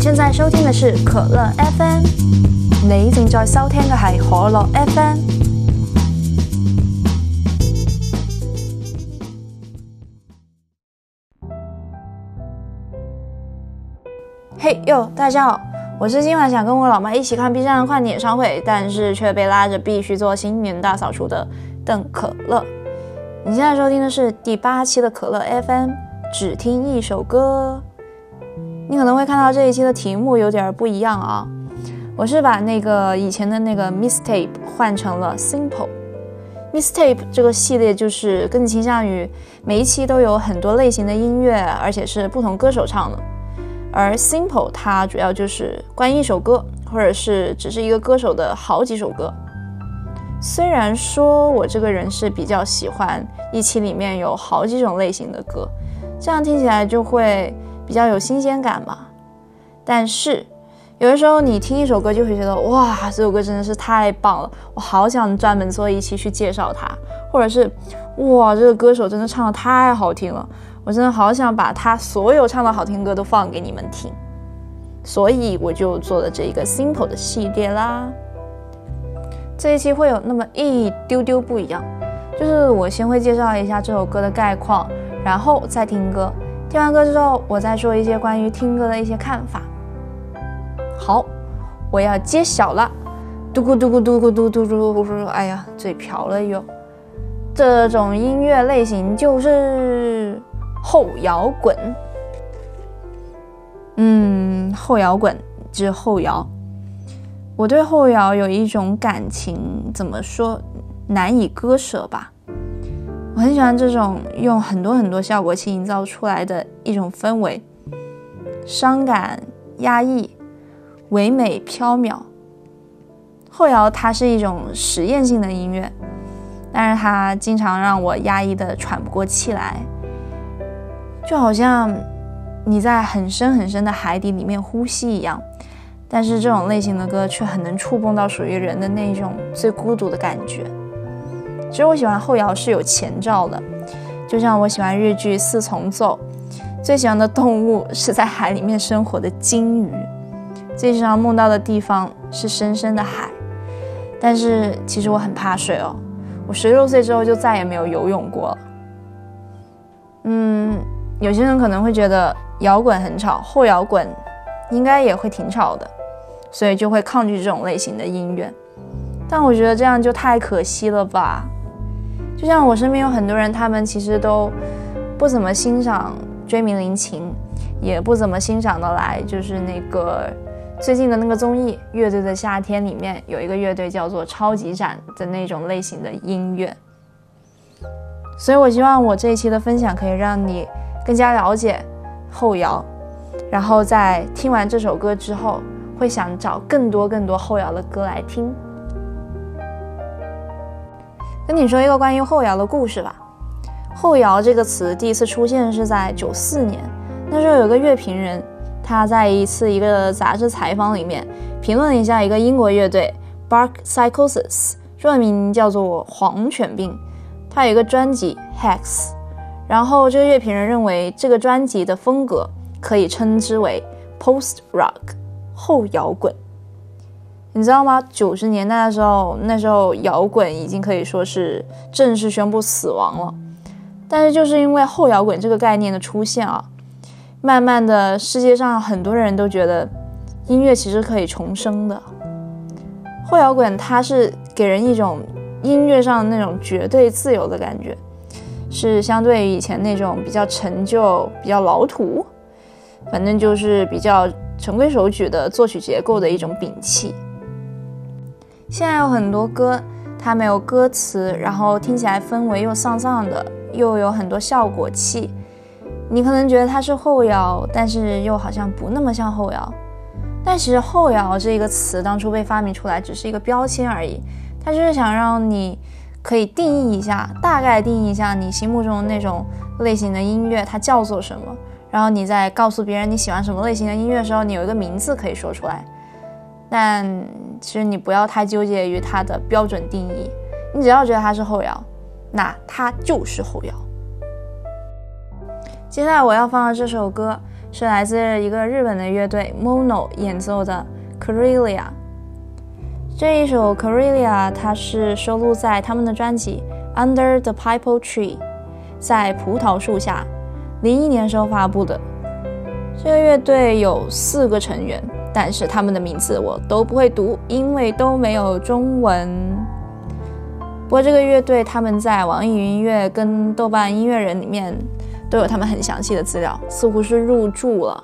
正在收聽的是可樂 FM，你正在收聽的係可乐 FM。嘿哟，大家好，我是今晚想跟我老妈一起看 B 站跨年演唱会，但是却被拉着必须做新年大扫除的邓可乐。你现在收听的是第八期的可乐 FM，只听一首歌。你可能会看到这一期的题目有点不一样啊，我是把那个以前的那个 Mistape 换成了 Simple。Mistape 这个系列就是更倾向于每一期都有很多类型的音乐，而且是不同歌手唱的。而 Simple 它主要就是关于一首歌，或者是只是一个歌手的好几首歌。虽然说我这个人是比较喜欢一期里面有好几种类型的歌，这样听起来就会。比较有新鲜感嘛，但是有的时候你听一首歌就会觉得哇，这首歌真的是太棒了，我好想专门做一期去介绍它，或者是哇，这个歌手真的唱的太好听了，我真的好想把他所有唱的好听歌都放给你们听，所以我就做了这一个 simple 的系列啦。这一期会有那么一丢丢不一样，就是我先会介绍一下这首歌的概况，然后再听歌。听完歌之后，我再说一些关于听歌的一些看法。好，我要揭晓了，嘟咕嘟咕嘟咕嘟嘟嘟嘟嘟，哎呀，嘴瓢了又。这种音乐类型就是后摇滚。嗯，后摇滚就是后摇。我对后摇有一种感情，怎么说，难以割舍吧。我很喜欢这种用很多很多效果器营造出来的一种氛围，伤感、压抑、唯美、飘渺。后摇它是一种实验性的音乐，但是它经常让我压抑的喘不过气来，就好像你在很深很深的海底里面呼吸一样。但是这种类型的歌却很能触碰到属于人的那种最孤独的感觉。其实我喜欢后摇是有前兆的，就像我喜欢日剧《四重奏》，最喜欢的动物是在海里面生活的鲸鱼，最经常梦到的地方是深深的海。但是其实我很怕水哦，我十六岁之后就再也没有游泳过了。嗯，有些人可能会觉得摇滚很吵，后摇滚应该也会挺吵的，所以就会抗拒这种类型的音乐。但我觉得这样就太可惜了吧。就像我身边有很多人，他们其实都不怎么欣赏追名林琴，也不怎么欣赏的来，就是那个最近的那个综艺《乐队的夏天》里面有一个乐队叫做超级展的那种类型的音乐。所以我希望我这一期的分享可以让你更加了解后摇，然后在听完这首歌之后，会想找更多更多后摇的歌来听。跟你说一个关于后摇的故事吧。后摇这个词第一次出现是在九四年，那时候有个乐评人，他在一次一个杂志采访里面评论了一下一个英国乐队 Bark Psychosis，中文名叫做黄犬病，他有一个专辑 Hex，然后这个乐评人认为这个专辑的风格可以称之为 Post Rock 后摇滚。你知道吗？九十年代的时候，那时候摇滚已经可以说是正式宣布死亡了。但是就是因为后摇滚这个概念的出现啊，慢慢的世界上很多人都觉得音乐其实可以重生的。后摇滚它是给人一种音乐上那种绝对自由的感觉，是相对于以前那种比较陈旧、比较老土，反正就是比较循规守矩的作曲结构的一种摒弃。现在有很多歌，它没有歌词，然后听起来氛围又丧丧的，又有很多效果器。你可能觉得它是后摇，但是又好像不那么像后摇。但其实后摇这个词当初被发明出来只是一个标签而已，它就是想让你可以定义一下，大概定义一下你心目中的那种类型的音乐它叫做什么，然后你在告诉别人你喜欢什么类型的音乐的时候，你有一个名字可以说出来。但其实你不要太纠结于它的标准定义，你只要觉得它是后摇，那它就是后摇。接下来我要放的这首歌是来自一个日本的乐队 Mono 演奏的 Carelia。这一首 Carelia 它是收录在他们的专辑 Under the Pipal Tree，在葡萄树下，零一年时候发布的。这个乐队有四个成员，但是他们的名字我都不会读，因为都没有中文。不过这个乐队他们在网易云音乐跟豆瓣音乐人里面。都有他们很详细的资料，似乎是入驻了，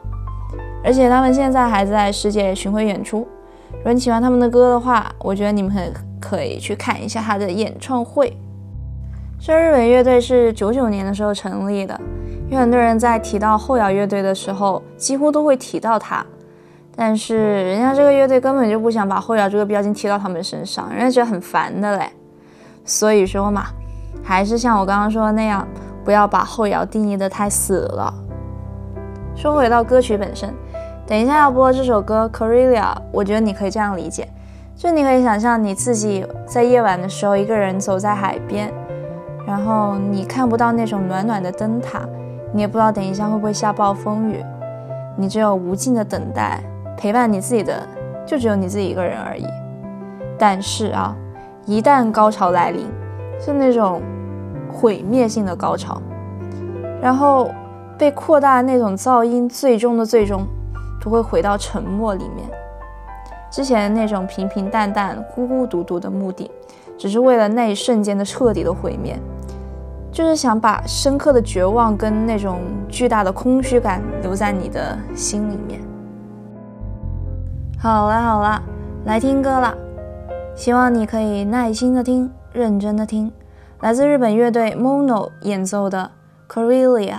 而且他们现在还在世界巡回演出。如果你喜欢他们的歌的话，我觉得你们很可以去看一下他的演唱会。这日本乐队是九九年的时候成立的，有很多人在提到后摇乐队的时候，几乎都会提到他，但是人家这个乐队根本就不想把后摇这个标签贴到他们身上，人家觉得很烦的嘞。所以说嘛，还是像我刚刚说的那样。不要把后摇定义的太死了。说回到歌曲本身，等一下要播这首歌《Corelia》，我觉得你可以这样理解：就你可以想象你自己在夜晚的时候一个人走在海边，然后你看不到那种暖暖的灯塔，你也不知道等一下会不会下暴风雨，你只有无尽的等待，陪伴你自己的就只有你自己一个人而已。但是啊，一旦高潮来临，是那种。毁灭性的高潮，然后被扩大那种噪音，最终的最终都会回到沉默里面。之前那种平平淡淡、孤孤独独的目的，只是为了那一瞬间的彻底的毁灭，就是想把深刻的绝望跟那种巨大的空虚感留在你的心里面。好啦好啦，来听歌啦，希望你可以耐心的听，认真的听。来自日本乐队 Mono 演奏的《Corelia》。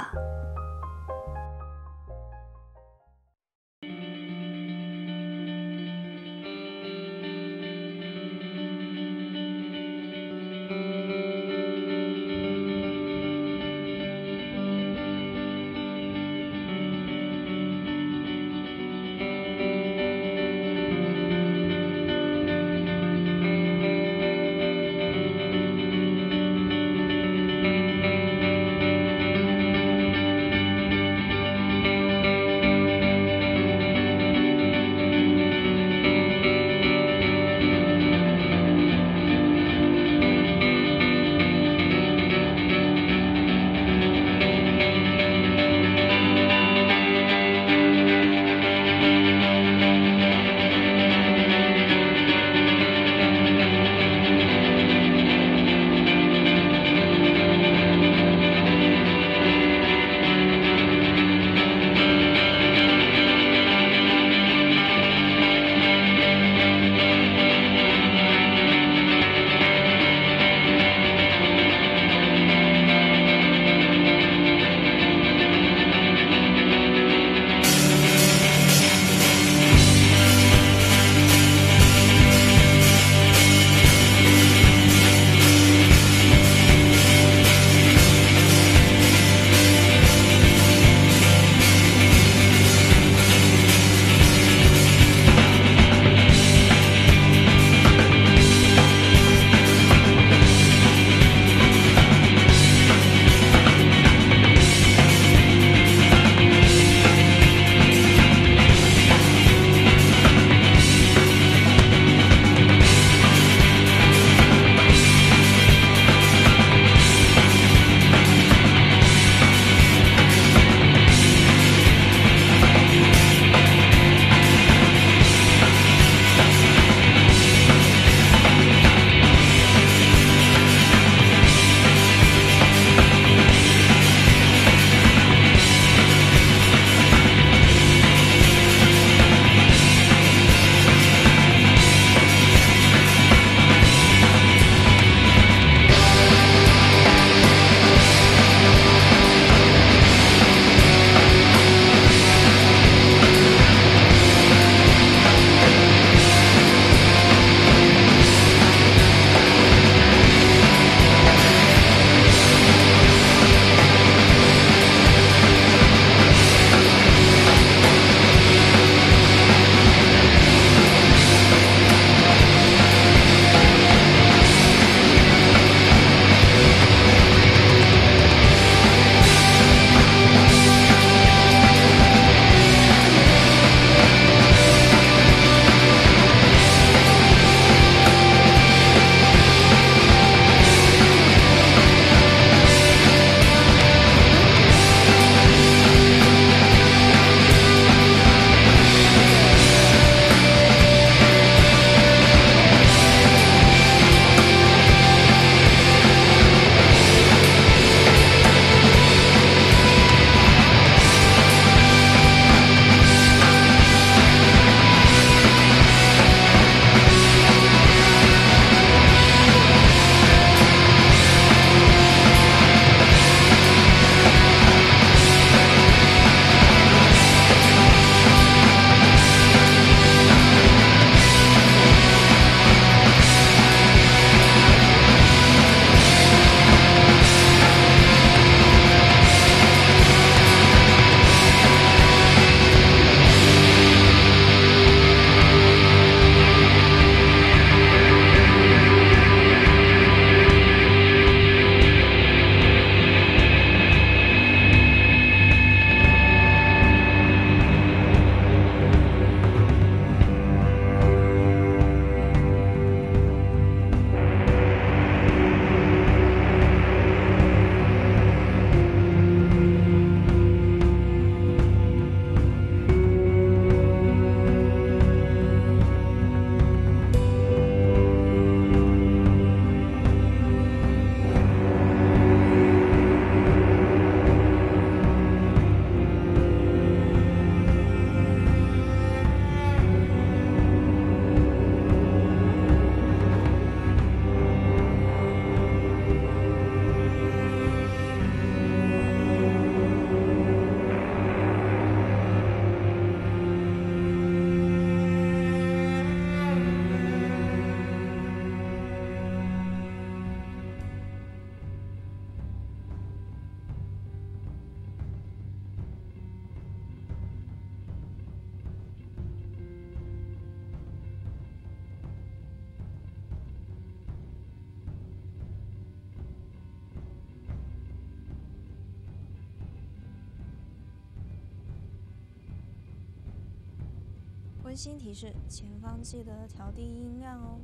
温馨提示：前方记得调低音量哦。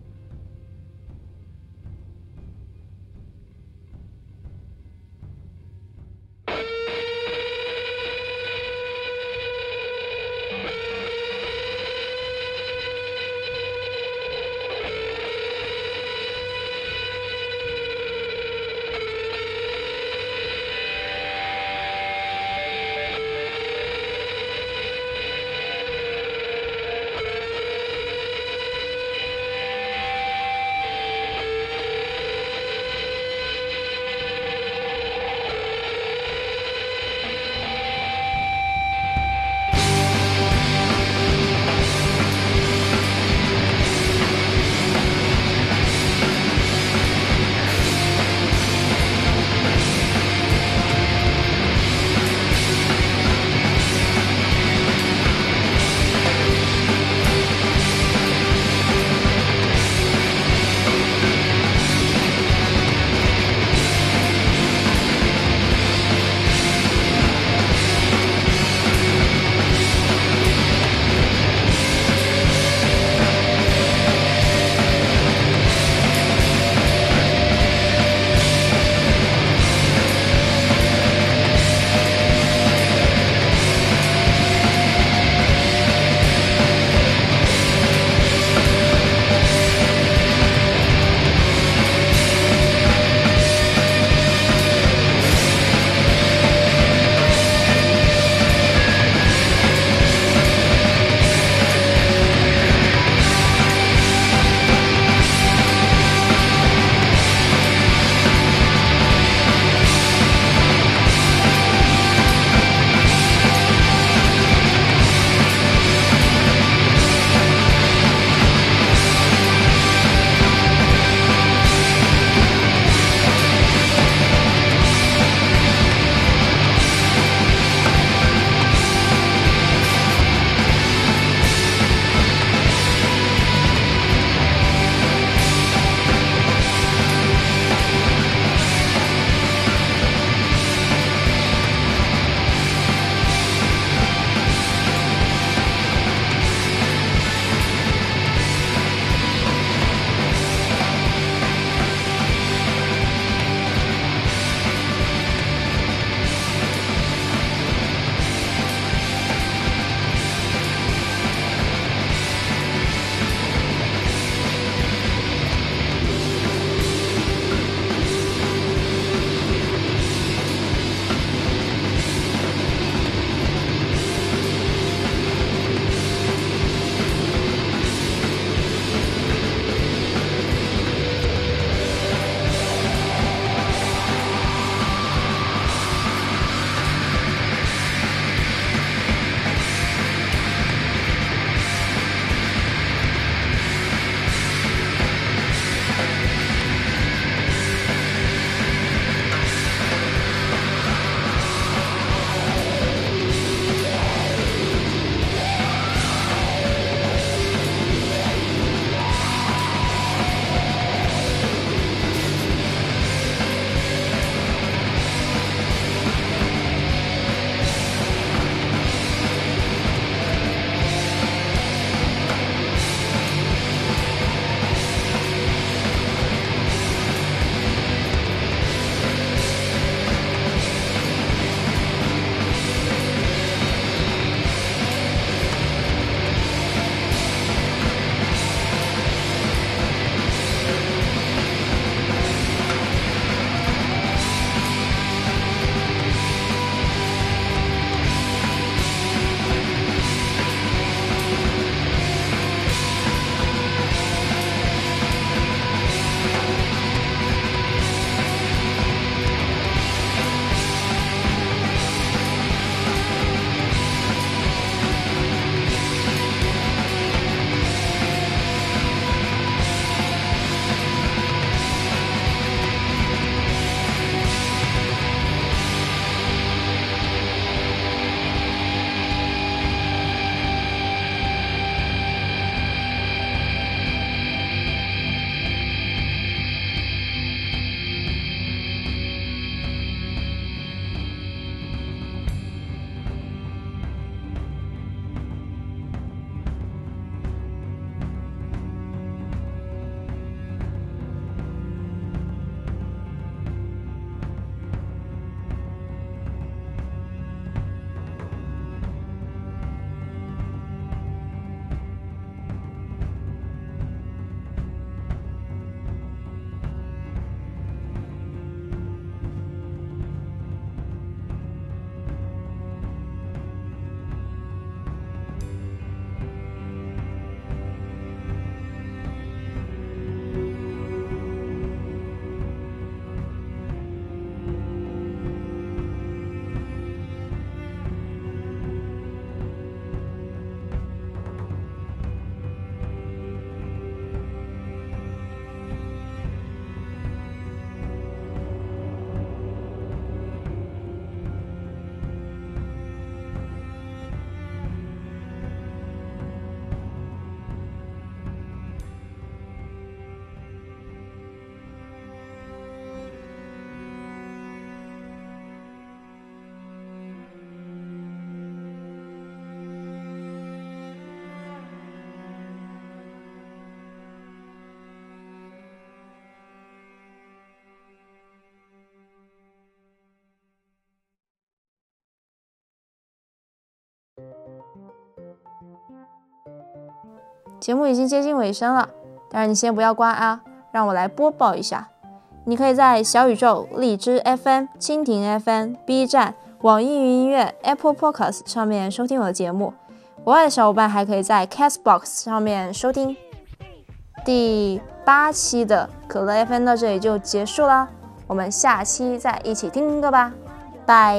节目已经接近尾声了，但是你先不要关啊，让我来播报一下。你可以在小宇宙、荔枝 FM、蜻蜓 FM、B 站、网易云音乐、Apple Podcast 上面收听我的节目。国外的小伙伴还可以在 Castbox 上面收听。第八期的可乐 FM 到这里就结束啦，我们下期再一起听歌吧，拜。